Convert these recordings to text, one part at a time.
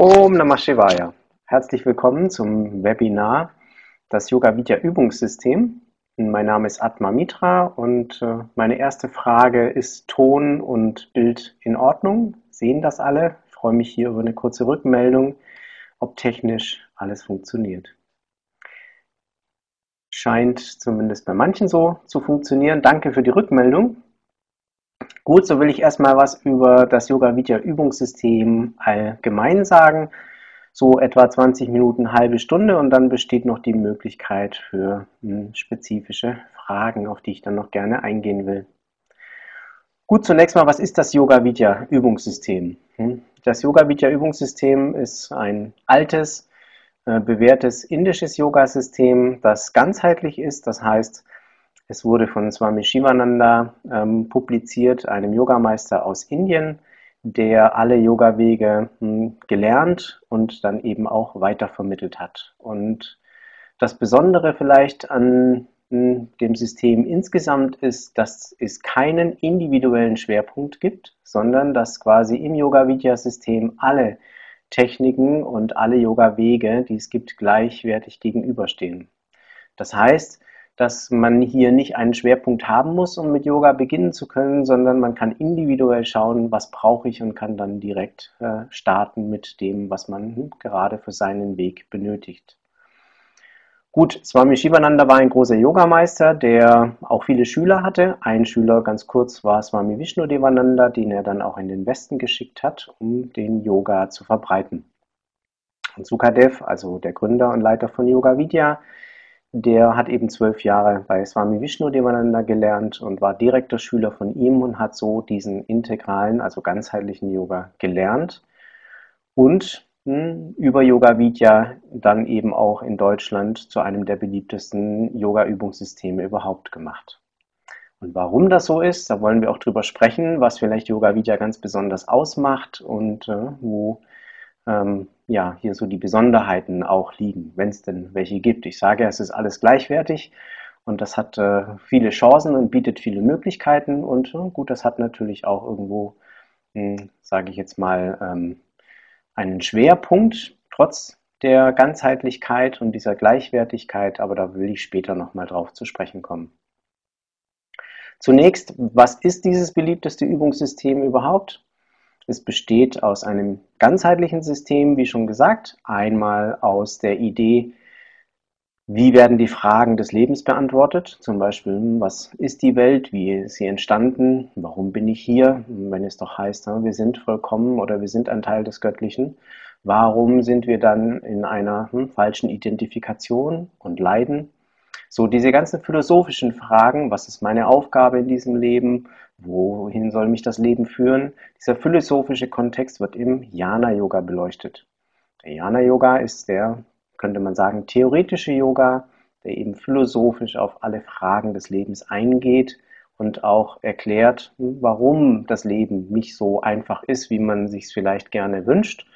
Om Namah Shivaya. Herzlich willkommen zum Webinar Das Yoga Vidya Übungssystem. Mein Name ist Atma Mitra und äh, meine erste Frage ist Ton und Bild in Ordnung? Sehen das alle? Ich freue mich hier über eine kurze Rückmeldung, ob technisch alles funktioniert. Scheint zumindest bei manchen so zu funktionieren. Danke für die Rückmeldung. Gut, so will ich erstmal was über das Yoga Vidya Übungssystem allgemein sagen. So etwa 20 Minuten, halbe Stunde und dann besteht noch die Möglichkeit für hm, spezifische Fragen, auf die ich dann noch gerne eingehen will. Gut, zunächst mal, was ist das Yoga Vidya Übungssystem? Hm? Das Yoga Vidya Übungssystem ist ein altes, äh, bewährtes indisches Yoga-System, das ganzheitlich ist. Das heißt, es wurde von Swami Shivananda ähm, publiziert, einem Yogameister aus Indien, der alle Yoga-Wege hm, gelernt und dann eben auch weitervermittelt hat. Und das Besondere vielleicht an hm, dem System insgesamt ist, dass es keinen individuellen Schwerpunkt gibt, sondern dass quasi im Yoga-Vidya-System alle Techniken und alle Yoga-Wege, die es gibt, gleichwertig gegenüberstehen. Das heißt, dass man hier nicht einen Schwerpunkt haben muss, um mit Yoga beginnen zu können, sondern man kann individuell schauen, was brauche ich und kann dann direkt äh, starten mit dem, was man gerade für seinen Weg benötigt. Gut, Swami Shivananda war ein großer Yogameister, der auch viele Schüler hatte. Ein Schüler, ganz kurz, war Swami Vishnu Devananda, den er dann auch in den Westen geschickt hat, um den Yoga zu verbreiten. Und Sukadev, also der Gründer und Leiter von Yoga Vidya, der hat eben zwölf Jahre bei Swami Vishnu Devananda gelernt und war direkter Schüler von ihm und hat so diesen integralen, also ganzheitlichen Yoga gelernt und hm, über Yoga Vidya dann eben auch in Deutschland zu einem der beliebtesten Yoga-Übungssysteme überhaupt gemacht. Und warum das so ist, da wollen wir auch drüber sprechen, was vielleicht Yoga Vidya ganz besonders ausmacht und äh, wo ähm, ja, hier so die Besonderheiten auch liegen, wenn es denn welche gibt. Ich sage, es ist alles gleichwertig und das hat äh, viele Chancen und bietet viele Möglichkeiten und äh, gut, das hat natürlich auch irgendwo, hm, sage ich jetzt mal, ähm, einen Schwerpunkt, trotz der Ganzheitlichkeit und dieser Gleichwertigkeit, aber da will ich später nochmal drauf zu sprechen kommen. Zunächst, was ist dieses beliebteste Übungssystem überhaupt? Es besteht aus einem ganzheitlichen System, wie schon gesagt, einmal aus der Idee, wie werden die Fragen des Lebens beantwortet? Zum Beispiel, hm, was ist die Welt? Wie ist sie entstanden? Warum bin ich hier? Wenn es doch heißt, wir sind vollkommen oder wir sind ein Teil des Göttlichen, warum sind wir dann in einer hm, falschen Identifikation und Leiden? So diese ganzen philosophischen Fragen, was ist meine Aufgabe in diesem Leben? Wohin soll mich das Leben führen? Dieser philosophische Kontext wird im Jnana Yoga beleuchtet. Der Jnana Yoga ist der, könnte man sagen, theoretische Yoga, der eben philosophisch auf alle Fragen des Lebens eingeht und auch erklärt, warum das Leben nicht so einfach ist, wie man sich es vielleicht gerne wünscht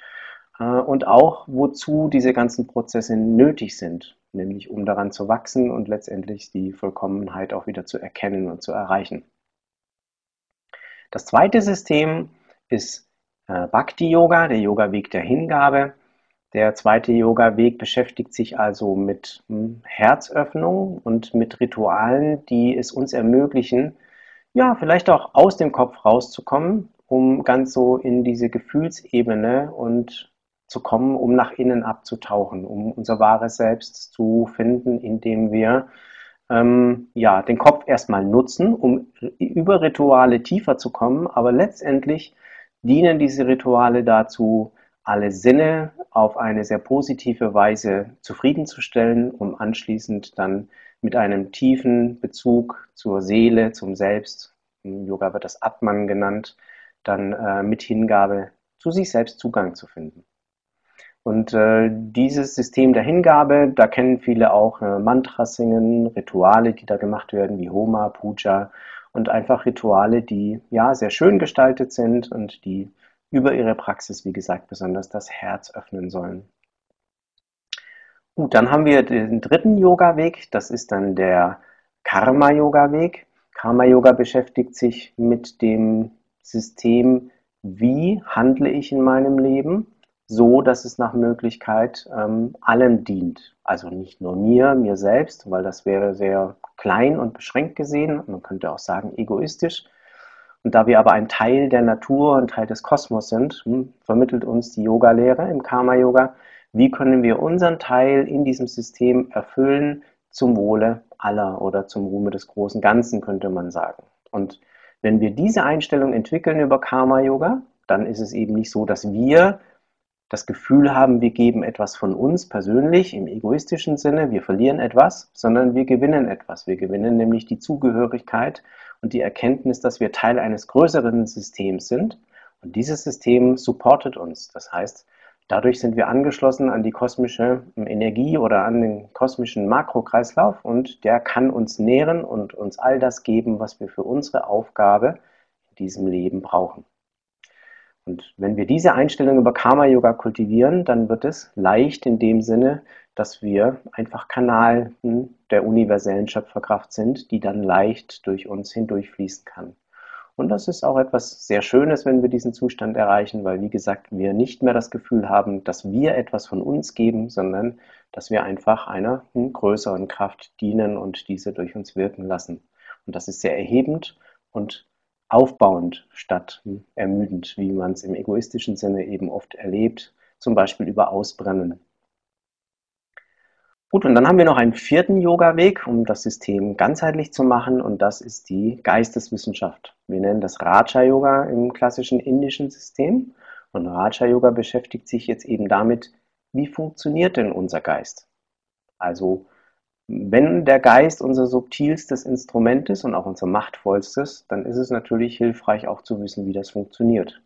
äh, und auch wozu diese ganzen Prozesse nötig sind, nämlich um daran zu wachsen und letztendlich die Vollkommenheit auch wieder zu erkennen und zu erreichen. Das zweite System ist äh, Bhakti Yoga, der Yoga-Weg der Hingabe. Der zweite Yoga-Weg beschäftigt sich also mit hm, Herzöffnung und mit Ritualen, die es uns ermöglichen, ja, vielleicht auch aus dem Kopf rauszukommen, um ganz so in diese Gefühlsebene und zu kommen, um nach innen abzutauchen, um unser wahres Selbst zu finden, indem wir ähm, ja, den Kopf erstmal nutzen, um über Rituale tiefer zu kommen, aber letztendlich dienen diese Rituale dazu, alle Sinne auf eine sehr positive Weise zufriedenzustellen, um anschließend dann mit einem tiefen Bezug zur Seele, zum Selbst, im Yoga wird das Atman genannt, dann äh, mit Hingabe zu sich selbst Zugang zu finden. Und äh, dieses System der Hingabe, da kennen viele auch äh, Mantras Rituale, die da gemacht werden, wie Homa, Puja und einfach Rituale, die ja sehr schön gestaltet sind und die über ihre Praxis, wie gesagt, besonders das Herz öffnen sollen. Gut, dann haben wir den dritten Yoga-Weg, das ist dann der Karma-Yoga-Weg. Karma-Yoga beschäftigt sich mit dem System, wie handle ich in meinem Leben so, dass es nach Möglichkeit ähm, allen dient. Also nicht nur mir, mir selbst, weil das wäre sehr klein und beschränkt gesehen. Man könnte auch sagen egoistisch. Und da wir aber ein Teil der Natur, ein Teil des Kosmos sind, hm, vermittelt uns die Yoga-Lehre im Karma-Yoga, wie können wir unseren Teil in diesem System erfüllen zum Wohle aller oder zum Ruhme des großen Ganzen, könnte man sagen. Und wenn wir diese Einstellung entwickeln über Karma-Yoga, dann ist es eben nicht so, dass wir das Gefühl haben, wir geben etwas von uns persönlich im egoistischen Sinne, wir verlieren etwas, sondern wir gewinnen etwas. Wir gewinnen nämlich die Zugehörigkeit und die Erkenntnis, dass wir Teil eines größeren Systems sind. Und dieses System supportet uns. Das heißt, dadurch sind wir angeschlossen an die kosmische Energie oder an den kosmischen Makrokreislauf und der kann uns nähren und uns all das geben, was wir für unsere Aufgabe in diesem Leben brauchen. Und wenn wir diese Einstellung über Karma Yoga kultivieren, dann wird es leicht in dem Sinne, dass wir einfach Kanal der universellen Schöpferkraft sind, die dann leicht durch uns hindurchfließen kann. Und das ist auch etwas sehr Schönes, wenn wir diesen Zustand erreichen, weil, wie gesagt, wir nicht mehr das Gefühl haben, dass wir etwas von uns geben, sondern dass wir einfach einer größeren Kraft dienen und diese durch uns wirken lassen. Und das ist sehr erhebend und aufbauend statt ermüdend, wie man es im egoistischen Sinne eben oft erlebt, zum Beispiel über Ausbrennen. Gut, und dann haben wir noch einen vierten Yoga-Weg, um das System ganzheitlich zu machen, und das ist die Geisteswissenschaft. Wir nennen das Raja-Yoga im klassischen indischen System. Und Raja-Yoga beschäftigt sich jetzt eben damit, wie funktioniert denn unser Geist? Also wenn der Geist unser subtilstes Instrument ist und auch unser machtvollstes, dann ist es natürlich hilfreich auch zu wissen, wie das funktioniert.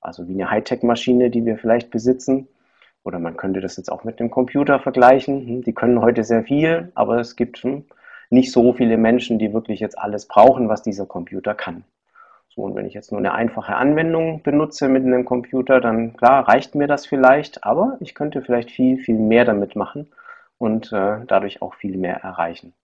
Also wie eine Hightech-Maschine, die wir vielleicht besitzen. Oder man könnte das jetzt auch mit dem Computer vergleichen. Hm, die können heute sehr viel, aber es gibt hm, nicht so viele Menschen, die wirklich jetzt alles brauchen, was dieser Computer kann. So, und wenn ich jetzt nur eine einfache Anwendung benutze mit einem Computer, dann klar, reicht mir das vielleicht, aber ich könnte vielleicht viel, viel mehr damit machen und äh, dadurch auch viel mehr erreichen.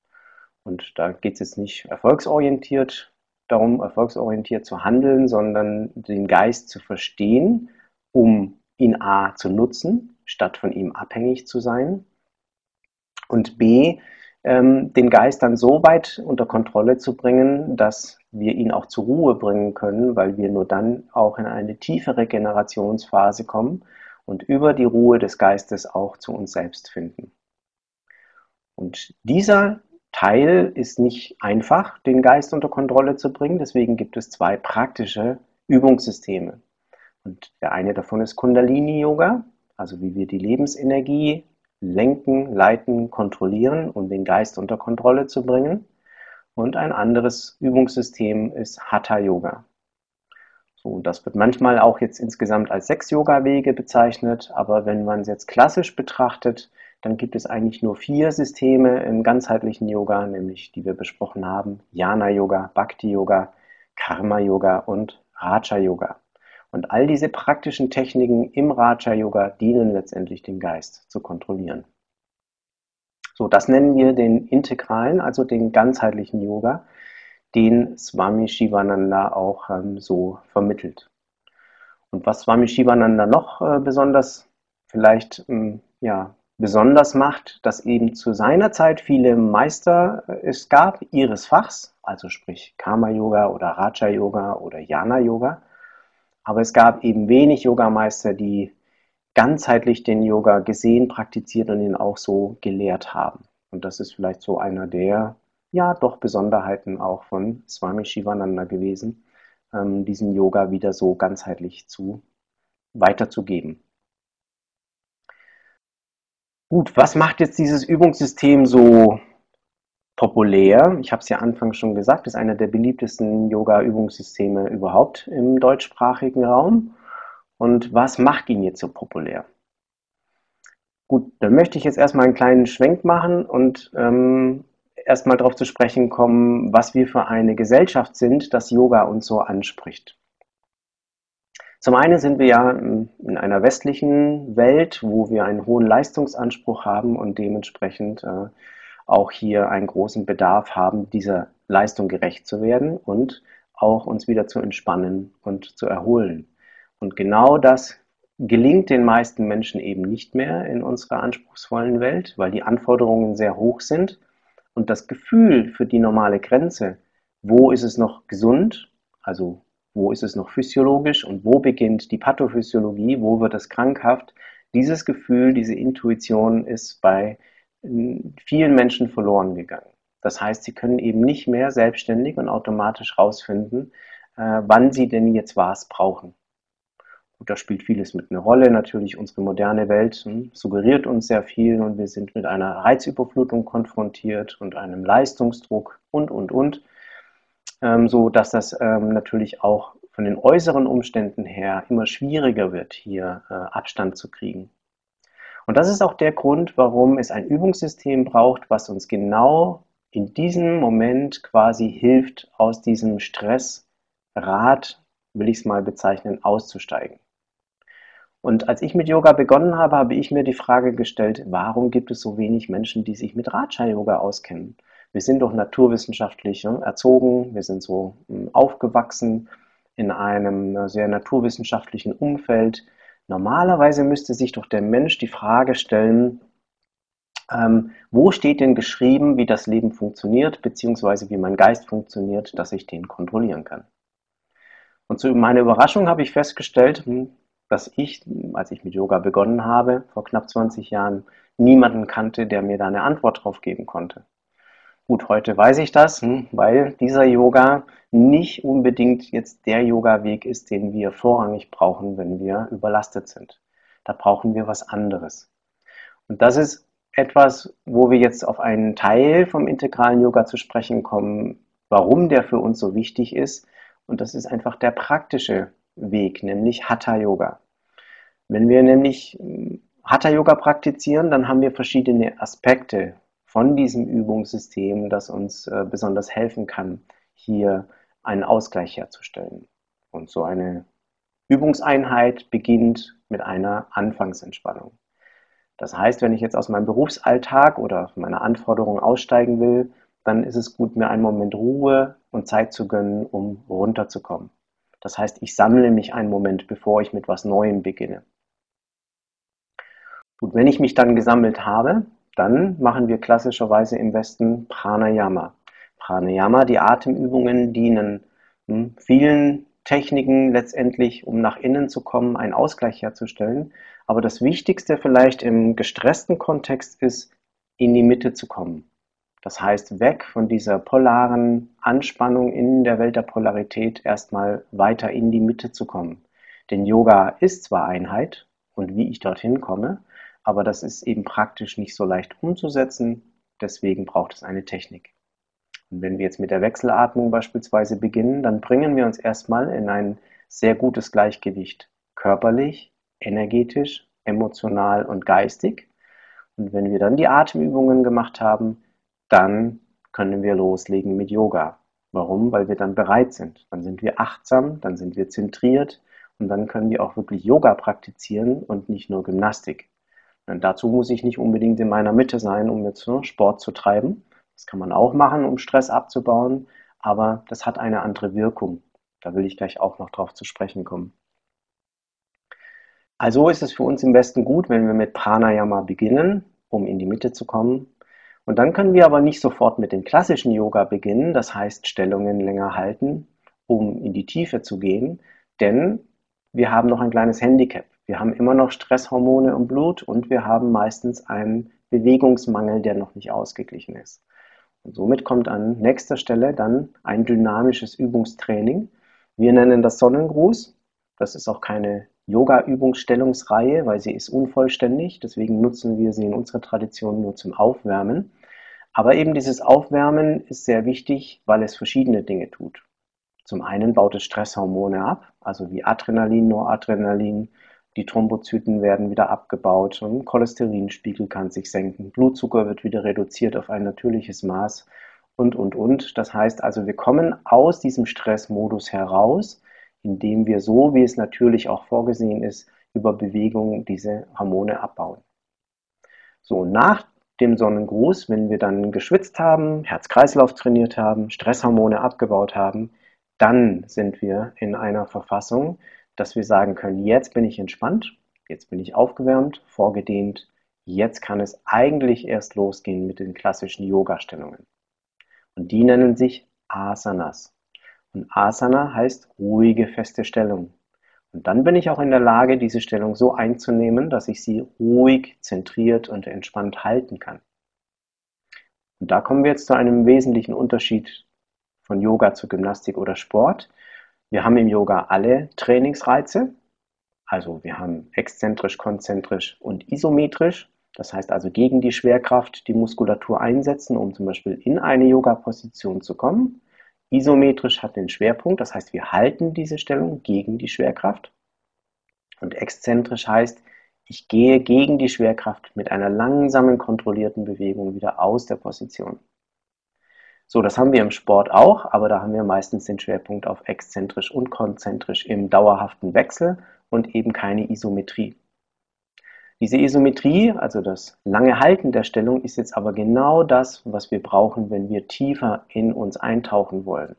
Und da geht es jetzt nicht erfolgsorientiert darum, erfolgsorientiert zu handeln, sondern den Geist zu verstehen, um ihn A zu nutzen, statt von ihm abhängig zu sein. Und B, ähm, den Geist dann so weit unter Kontrolle zu bringen, dass wir ihn auch zur Ruhe bringen können, weil wir nur dann auch in eine tiefe Regenerationsphase kommen und über die Ruhe des Geistes auch zu uns selbst finden. Und dieser Teil ist nicht einfach, den Geist unter Kontrolle zu bringen. Deswegen gibt es zwei praktische Übungssysteme. Und der eine davon ist Kundalini-Yoga, also wie wir die Lebensenergie lenken, leiten, kontrollieren, um den Geist unter Kontrolle zu bringen. Und ein anderes Übungssystem ist Hatha-Yoga. So, das wird manchmal auch jetzt insgesamt als sechs Yoga-Wege bezeichnet, aber wenn man es jetzt klassisch betrachtet, dann gibt es eigentlich nur vier Systeme im ganzheitlichen Yoga, nämlich die wir besprochen haben: Jnana Yoga, Bhakti Yoga, Karma Yoga und Raja Yoga. Und all diese praktischen Techniken im Raja Yoga dienen letztendlich dem Geist zu kontrollieren. So, das nennen wir den integralen, also den ganzheitlichen Yoga, den Swami Shivananda auch ähm, so vermittelt. Und was Swami Shivananda noch äh, besonders vielleicht ähm, ja, besonders macht, dass eben zu seiner Zeit viele Meister äh, es gab ihres Fachs, also sprich Karma Yoga oder Raja Yoga oder Jnana Yoga. Aber es gab eben wenig Yogameister, die ganzheitlich den Yoga gesehen, praktiziert und ihn auch so gelehrt haben. Und das ist vielleicht so einer der, ja, doch Besonderheiten auch von Swami Shivananda gewesen, ähm, diesen Yoga wieder so ganzheitlich zu weiterzugeben. Gut, was macht jetzt dieses Übungssystem so populär? Ich habe es ja anfangs schon gesagt, ist einer der beliebtesten Yoga-Übungssysteme überhaupt im deutschsprachigen Raum. Und was macht ihn jetzt so populär? Gut, dann möchte ich jetzt erstmal einen kleinen Schwenk machen und ähm, erstmal darauf zu sprechen kommen, was wir für eine Gesellschaft sind, dass Yoga uns so anspricht. Zum einen sind wir ja in einer westlichen Welt, wo wir einen hohen Leistungsanspruch haben und dementsprechend äh, auch hier einen großen Bedarf haben, dieser Leistung gerecht zu werden und auch uns wieder zu entspannen und zu erholen. Und genau das gelingt den meisten Menschen eben nicht mehr in unserer anspruchsvollen Welt, weil die Anforderungen sehr hoch sind und das Gefühl für die normale Grenze, wo ist es noch gesund, also wo ist es noch physiologisch und wo beginnt die Pathophysiologie, wo wird es krankhaft, dieses Gefühl, diese Intuition ist bei hm, vielen Menschen verloren gegangen. Das heißt, sie können eben nicht mehr selbstständig und automatisch rausfinden, äh, wann sie denn jetzt was brauchen. Und da spielt vieles mit eine Rolle. Natürlich unsere moderne Welt hm, suggeriert uns sehr viel und wir sind mit einer Reizüberflutung konfrontiert und einem Leistungsdruck und, und, und. Ähm, so dass das ähm, natürlich auch von den äußeren Umständen her immer schwieriger wird, hier äh, Abstand zu kriegen. Und das ist auch der Grund, warum es ein Übungssystem braucht, was uns genau in diesem Moment quasi hilft, aus diesem Stressrad, will ich es mal bezeichnen, auszusteigen. Und als ich mit Yoga begonnen habe, habe ich mir die Frage gestellt, warum gibt es so wenig Menschen, die sich mit Raja-Yoga auskennen? Wir sind doch naturwissenschaftlich ja, erzogen, wir sind so hm, aufgewachsen in einem äh, sehr naturwissenschaftlichen Umfeld. Normalerweise müsste sich doch der Mensch die Frage stellen, ähm, wo steht denn geschrieben, wie das Leben funktioniert, beziehungsweise wie mein Geist funktioniert, dass ich den kontrollieren kann. Und zu meiner Überraschung habe ich festgestellt, hm, dass ich, als ich mit Yoga begonnen habe, vor knapp 20 Jahren, niemanden kannte, der mir da eine Antwort drauf geben konnte. Gut, heute weiß ich das, hm, weil dieser Yoga nicht unbedingt jetzt der Yoga-Weg ist, den wir vorrangig brauchen, wenn wir überlastet sind. Da brauchen wir was anderes. Und das ist etwas, wo wir jetzt auf einen Teil vom integralen Yoga zu sprechen kommen, warum der für uns so wichtig ist. Und das ist einfach der praktische Weg, nämlich Hatha Yoga. Wenn wir nämlich hm, Hatha Yoga praktizieren, dann haben wir verschiedene Aspekte von diesem Übungssystem, das uns äh, besonders helfen kann, hier einen Ausgleich herzustellen. Und so eine Übungseinheit beginnt mit einer Anfangsentspannung. Das heißt, wenn ich jetzt aus meinem Berufsalltag oder meiner Anforderungen aussteigen will, dann ist es gut, mir einen Moment Ruhe und Zeit zu gönnen, um runterzukommen. Das heißt, ich sammle mich einen Moment, bevor ich mit was Neuem beginne. Gut, wenn ich mich dann gesammelt habe, dann machen wir klassischerweise im Westen Pranayama. Pranayama, die Atemübungen dienen hm, vielen Techniken letztendlich, um nach innen zu kommen, einen Ausgleich herzustellen. Aber das Wichtigste vielleicht im gestressten Kontext ist, in die Mitte zu kommen. Das heißt, weg von dieser polaren Anspannung in der Welt der Polarität erstmal weiter in die Mitte zu kommen. Denn Yoga ist zwar Einheit und wie ich dorthin komme, aber das ist eben praktisch nicht so leicht umzusetzen. Deswegen braucht es eine Technik. Und wenn wir jetzt mit der Wechselatmung beispielsweise beginnen, dann bringen wir uns erstmal in ein sehr gutes Gleichgewicht körperlich, energetisch, emotional und geistig. Und wenn wir dann die Atemübungen gemacht haben, dann können wir loslegen mit Yoga. Warum? Weil wir dann bereit sind. Dann sind wir achtsam, dann sind wir zentriert und dann können wir auch wirklich Yoga praktizieren und nicht nur Gymnastik. Und dazu muss ich nicht unbedingt in meiner Mitte sein, um jetzt ne, Sport zu treiben, das kann man auch machen, um Stress abzubauen, aber das hat eine andere Wirkung. Da will ich gleich auch noch drauf zu sprechen kommen. Also ist es für uns im Westen gut, wenn wir mit Pranayama beginnen, um in die Mitte zu kommen. Und dann können wir aber nicht sofort mit dem klassischen Yoga beginnen, das heißt Stellungen länger halten, um in die Tiefe zu gehen, denn wir haben noch ein kleines Handicap. Wir haben immer noch Stresshormone im Blut und wir haben meistens einen Bewegungsmangel, der noch nicht ausgeglichen ist. Und somit kommt an nächster Stelle dann ein dynamisches Übungstraining. Wir nennen das Sonnengruß. Das ist auch keine Yoga-Übungsstellungsreihe, weil sie ist unvollständig. Deswegen nutzen wir sie in unserer Tradition nur zum Aufwärmen. Aber eben dieses Aufwärmen ist sehr wichtig, weil es verschiedene Dinge tut. Zum einen baut es Stresshormone ab, also wie Adrenalin, Noradrenalin, die Thrombozyten werden wieder abgebaut, und Cholesterinspiegel kann sich senken, Blutzucker wird wieder reduziert auf ein natürliches Maß und, und, und. Das heißt also, wir kommen aus diesem Stressmodus heraus, indem wir so, wie es natürlich auch vorgesehen ist, über Bewegung diese Hormone abbauen. So, nach dem Sonnengruß, wenn wir dann geschwitzt haben, Herz-Kreislauf trainiert haben, Stresshormone abgebaut haben, dann sind wir in einer Verfassung, dass wir sagen können, jetzt bin ich entspannt Jetzt bin ich aufgewärmt, vorgedehnt. Jetzt kann es eigentlich erst losgehen mit den klassischen Yoga-Stellungen. Und die nennen sich Asanas. Und Asana heißt ruhige, feste Stellung. Und dann bin ich auch in der Lage, diese Stellung so einzunehmen, dass ich sie ruhig, zentriert und entspannt halten kann. Und da kommen wir jetzt zu einem wesentlichen Unterschied von Yoga zu Gymnastik oder Sport. Wir haben im Yoga alle Trainingsreize. Also wir haben exzentrisch, konzentrisch und isometrisch. Das heißt also gegen die Schwerkraft die Muskulatur einsetzen, um zum Beispiel in eine Yoga-Position zu kommen. Isometrisch hat den Schwerpunkt, das heißt, wir halten diese Stellung gegen die Schwerkraft. Und exzentrisch heißt, ich gehe gegen die Schwerkraft mit einer langsamen, kontrollierten Bewegung wieder aus der Position. So, das haben wir im Sport auch, aber da haben wir meistens den Schwerpunkt auf exzentrisch und konzentrisch im dauerhaften Wechsel und eben keine Isometrie. Diese Isometrie, also das lange Halten der Stellung, ist jetzt aber genau das, was wir brauchen, wenn wir tiefer in uns eintauchen wollen.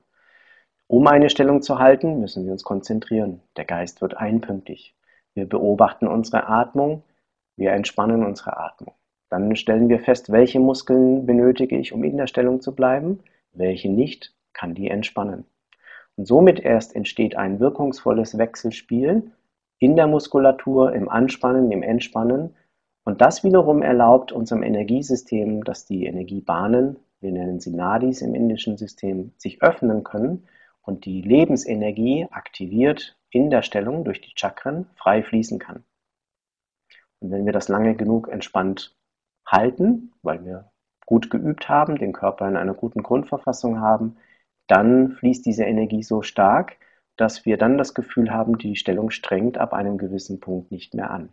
Um eine Stellung zu halten, müssen wir uns konzentrieren. Der Geist wird einpünktig. Wir beobachten unsere Atmung, wir entspannen unsere Atmung. Dann stellen wir fest, welche Muskeln benötige ich, um in der Stellung zu bleiben, welche nicht, kann die entspannen. Und somit erst entsteht ein wirkungsvolles Wechselspiel in der Muskulatur, im Anspannen, im Entspannen. Und das wiederum erlaubt unserem Energiesystem, dass die Energiebahnen, wir nennen sie Nadis im indischen System, sich öffnen können und die Lebensenergie aktiviert in der Stellung durch die Chakren frei fließen kann. Und wenn wir das lange genug entspannt halten, weil wir gut geübt haben, den Körper in einer guten Grundverfassung haben, dann fließt diese Energie so stark, dass wir dann das Gefühl haben, die Stellung strengt ab einem gewissen Punkt nicht mehr an.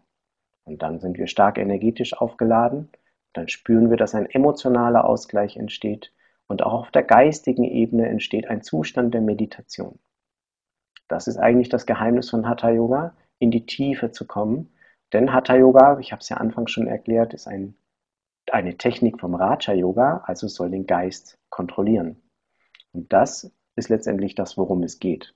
Und dann sind wir stark energetisch aufgeladen, dann spüren wir, dass ein emotionaler Ausgleich entsteht und auch auf der geistigen Ebene entsteht ein Zustand der Meditation. Das ist eigentlich das Geheimnis von Hatha Yoga, in die Tiefe zu kommen. Denn Hatha Yoga, ich habe es ja anfangs schon erklärt, ist ein, eine Technik vom Raja Yoga, also soll den Geist kontrollieren. Und das ist letztendlich das, worum es geht.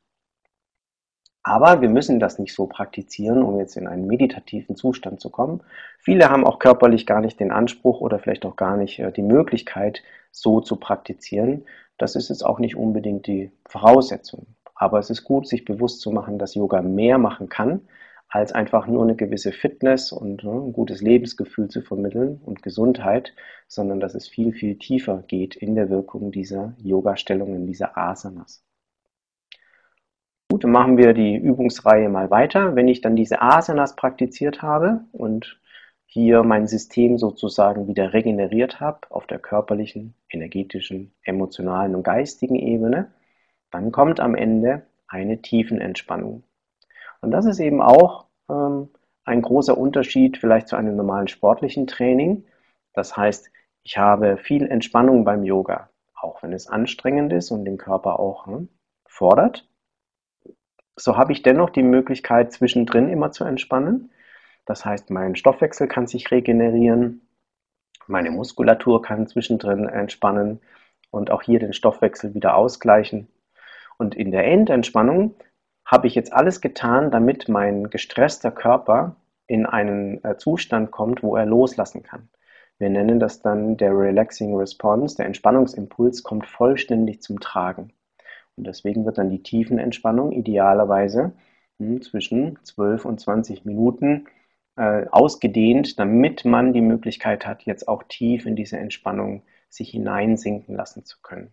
Aber wir müssen das nicht so praktizieren, um jetzt in einen meditativen Zustand zu kommen. Viele haben auch körperlich gar nicht den Anspruch oder vielleicht auch gar nicht äh, die Möglichkeit, so zu praktizieren. Das ist jetzt auch nicht unbedingt die Voraussetzung. Aber es ist gut, sich bewusst zu machen, dass Yoga mehr machen kann, als einfach nur eine gewisse Fitness und ne, ein gutes Lebensgefühl zu vermitteln und Gesundheit, sondern dass es viel, viel tiefer geht in der Wirkung dieser Yoga-Stellungen, dieser Asanas. Gut, dann machen wir die Übungsreihe mal weiter. Wenn ich dann diese Asanas praktiziert habe und hier mein System sozusagen wieder regeneriert habe auf der körperlichen, energetischen, emotionalen und geistigen Ebene, dann kommt am Ende eine Tiefenentspannung. Und das ist eben auch ähm, ein großer Unterschied vielleicht zu einem normalen sportlichen Training. Das heißt, ich habe viel Entspannung beim Yoga, auch wenn es anstrengend ist und den Körper auch hm, fordert. So habe ich dennoch die Möglichkeit, zwischendrin immer zu entspannen. Das heißt, mein Stoffwechsel kann sich regenerieren, meine Muskulatur kann zwischendrin entspannen und auch hier den Stoffwechsel wieder ausgleichen. Und in der Endentspannung habe ich jetzt alles getan, damit mein gestresster Körper in einen äh, Zustand kommt, wo er loslassen kann. Wir nennen das dann der Relaxing Response. Der Entspannungsimpuls kommt vollständig zum Tragen. Und deswegen wird dann die Tiefenentspannung idealerweise hm, zwischen 12 und 20 Minuten äh, ausgedehnt, damit man die Möglichkeit hat, jetzt auch tief in diese Entspannung sich hineinsinken lassen zu können.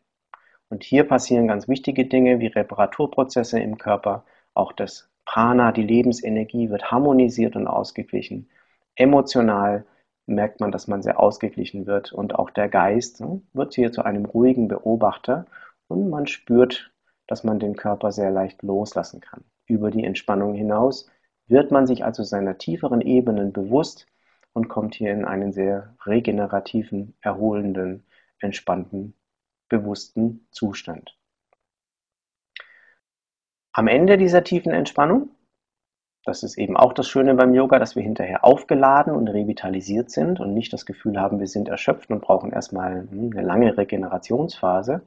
Und hier passieren ganz wichtige Dinge wie Reparaturprozesse im Körper, auch das Prana, die Lebensenergie wird harmonisiert und ausgeglichen. Emotional merkt man, dass man sehr ausgeglichen wird und auch der Geist ne, wird hier zu einem ruhigen Beobachter und man spürt dass man den Körper sehr leicht loslassen kann. Über die Entspannung hinaus wird man sich also seiner tieferen Ebenen bewusst und kommt hier in einen sehr regenerativen, erholenden, entspannten, bewussten Zustand. Am Ende dieser tiefen Entspannung, das ist eben auch das Schöne beim Yoga, dass wir hinterher aufgeladen und revitalisiert sind und nicht das Gefühl haben, wir sind erschöpft und brauchen erstmal hm, eine lange Regenerationsphase,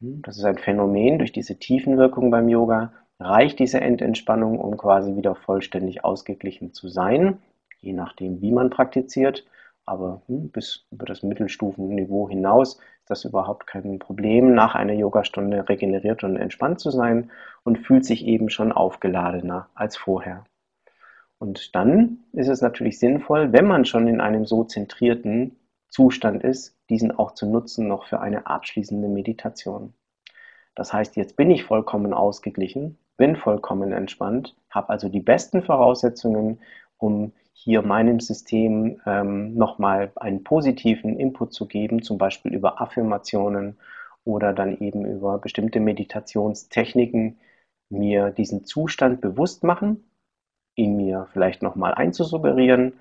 das ist ein Phänomen durch diese Tiefenwirkung beim Yoga, reicht diese Endentspannung, um quasi wieder vollständig ausgeglichen zu sein, je nachdem, wie man praktiziert. Aber hm, bis über das Mittelstufenniveau hinaus ist das überhaupt kein Problem, nach einer Yogastunde regeneriert und entspannt zu sein und fühlt sich eben schon aufgeladener als vorher. Und dann ist es natürlich sinnvoll, wenn man schon in einem so zentrierten Zustand ist, diesen auch zu nutzen noch für eine abschließende Meditation. Das heißt, jetzt bin ich vollkommen ausgeglichen, bin vollkommen entspannt, habe also die besten Voraussetzungen, um hier meinem System ähm, nochmal einen positiven Input zu geben, zum Beispiel über Affirmationen oder dann eben über bestimmte Meditationstechniken, mir diesen Zustand bewusst machen, ihn mir vielleicht nochmal einzusuggerieren,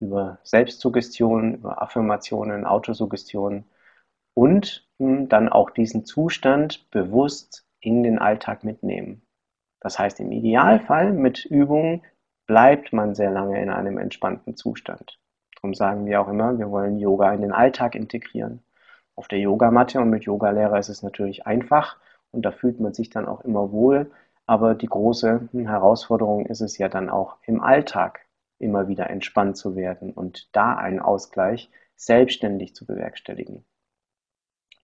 über Selbstsuggestion, über Affirmationen, Autosuggestion und hm, dann auch diesen Zustand bewusst in den Alltag mitnehmen. Das heißt, im Idealfall mit Übungen bleibt man sehr lange in einem entspannten Zustand. Darum sagen wir auch immer, wir wollen Yoga in den Alltag integrieren. Auf der Yogamatte und mit Yogalehrer ist es natürlich einfach und da fühlt man sich dann auch immer wohl. Aber die große Herausforderung ist es ja dann auch im Alltag immer wieder entspannt zu werden und da einen Ausgleich selbstständig zu bewerkstelligen.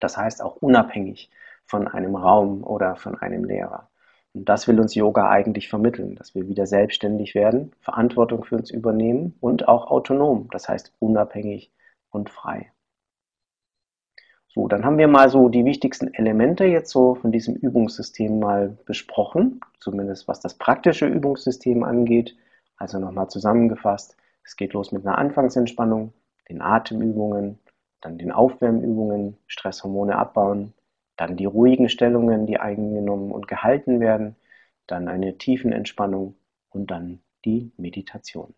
Das heißt auch unabhängig von einem Raum oder von einem Lehrer. Und das will uns Yoga eigentlich vermitteln, dass wir wieder selbstständig werden, Verantwortung für uns übernehmen und auch autonom, das heißt unabhängig und frei. So, dann haben wir mal so die wichtigsten Elemente jetzt so von diesem Übungssystem mal besprochen, zumindest was das praktische Übungssystem angeht. Also nochmal zusammengefasst, es geht los mit einer Anfangsentspannung, den Atemübungen, dann den Aufwärmübungen, Stresshormone abbauen, dann die ruhigen Stellungen, die eingenommen und gehalten werden, dann eine Tiefenentspannung und dann die Meditation.